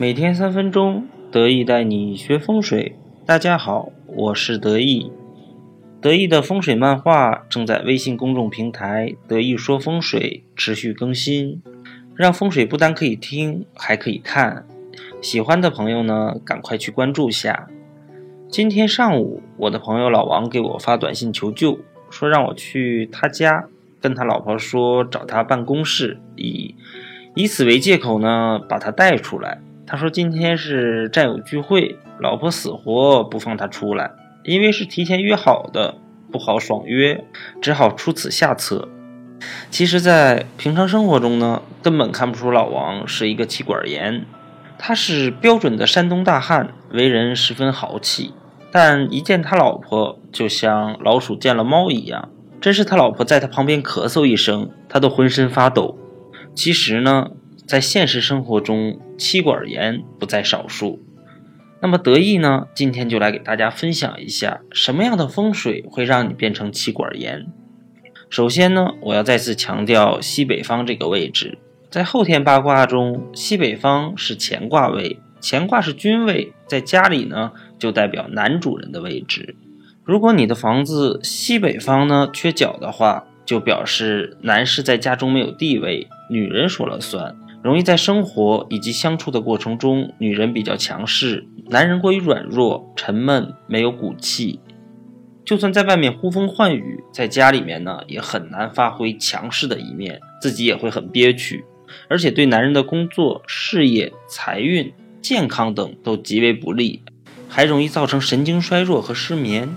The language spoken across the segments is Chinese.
每天三分钟，得意带你学风水。大家好，我是得意。得意的风水漫画正在微信公众平台“得意说风水”持续更新，让风水不单可以听，还可以看。喜欢的朋友呢，赶快去关注下。今天上午，我的朋友老王给我发短信求救，说让我去他家跟他老婆说找他办公室，以以此为借口呢，把他带出来。他说今天是战友聚会，老婆死活不放他出来，因为是提前约好的，不好爽约，只好出此下策。其实，在平常生活中呢，根本看不出老王是一个气管炎，他是标准的山东大汉，为人十分豪气，但一见他老婆，就像老鼠见了猫一样，真是他老婆在他旁边咳嗽一声，他都浑身发抖。其实呢。在现实生活中，妻管严不在少数。那么得意呢？今天就来给大家分享一下，什么样的风水会让你变成妻管严。首先呢，我要再次强调西北方这个位置，在后天八卦中，西北方是乾卦位，乾卦是君位，在家里呢就代表男主人的位置。如果你的房子西北方呢缺角的话，就表示男士在家中没有地位，女人说了算。容易在生活以及相处的过程中，女人比较强势，男人过于软弱、沉闷，没有骨气。就算在外面呼风唤雨，在家里面呢，也很难发挥强势的一面，自己也会很憋屈，而且对男人的工作、事业、财运、健康等都极为不利，还容易造成神经衰弱和失眠。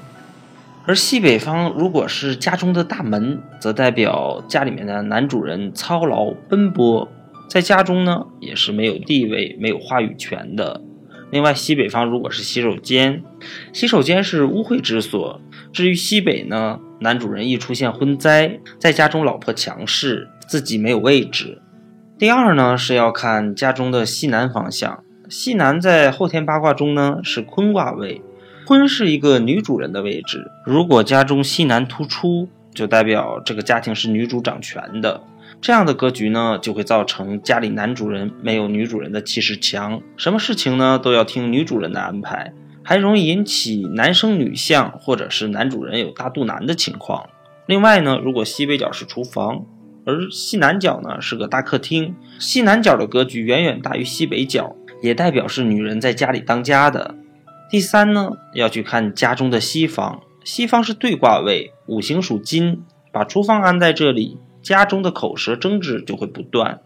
而西北方如果是家中的大门，则代表家里面的男主人操劳奔波。在家中呢，也是没有地位、没有话语权的。另外，西北方如果是洗手间，洗手间是污秽之所。至于西北呢，男主人易出现婚灾，在家中老婆强势，自己没有位置。第二呢，是要看家中的西南方向。西南在后天八卦中呢是坤卦位，坤是一个女主人的位置。如果家中西南突出，就代表这个家庭是女主掌权的。这样的格局呢，就会造成家里男主人没有女主人的气势强，什么事情呢都要听女主人的安排，还容易引起男生女相，或者是男主人有大肚腩的情况。另外呢，如果西北角是厨房，而西南角呢是个大客厅，西南角的格局远远大于西北角，也代表是女人在家里当家的。第三呢，要去看家中的西方，西方是对卦位，五行属金，把厨房安在这里。家中的口舌争执就会不断，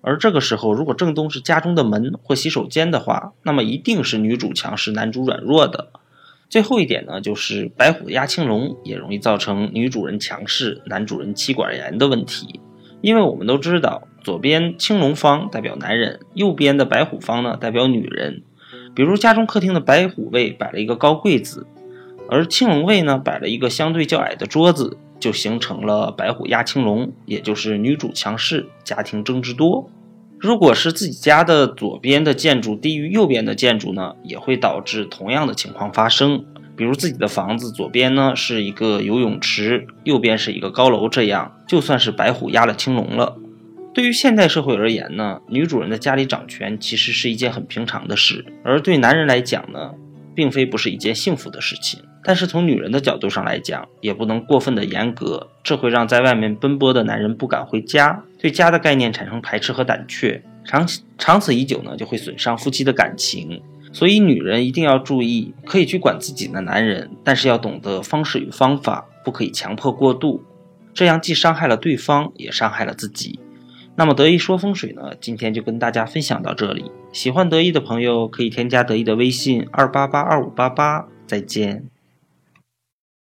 而这个时候，如果正东是家中的门或洗手间的话，那么一定是女主强势，男主软弱的。最后一点呢，就是白虎压青龙，也容易造成女主人强势，男主人妻管严的问题。因为我们都知道，左边青龙方代表男人，右边的白虎方呢代表女人。比如家中客厅的白虎位摆了一个高柜子，而青龙位呢摆了一个相对较矮的桌子。就形成了白虎压青龙，也就是女主强势，家庭争执多。如果是自己家的左边的建筑低于右边的建筑呢，也会导致同样的情况发生。比如自己的房子左边呢是一个游泳池，右边是一个高楼，这样就算是白虎压了青龙了。对于现代社会而言呢，女主人的家里掌权其实是一件很平常的事，而对男人来讲呢，并非不是一件幸福的事情。但是从女人的角度上来讲，也不能过分的严格，这会让在外面奔波的男人不敢回家，对家的概念产生排斥和胆怯，长长此以久呢，就会损伤夫妻的感情。所以女人一定要注意，可以去管自己的男人，但是要懂得方式与方法，不可以强迫过度，这样既伤害了对方，也伤害了自己。那么得意说风水呢，今天就跟大家分享到这里。喜欢得意的朋友可以添加得意的微信二八八二五八八，再见。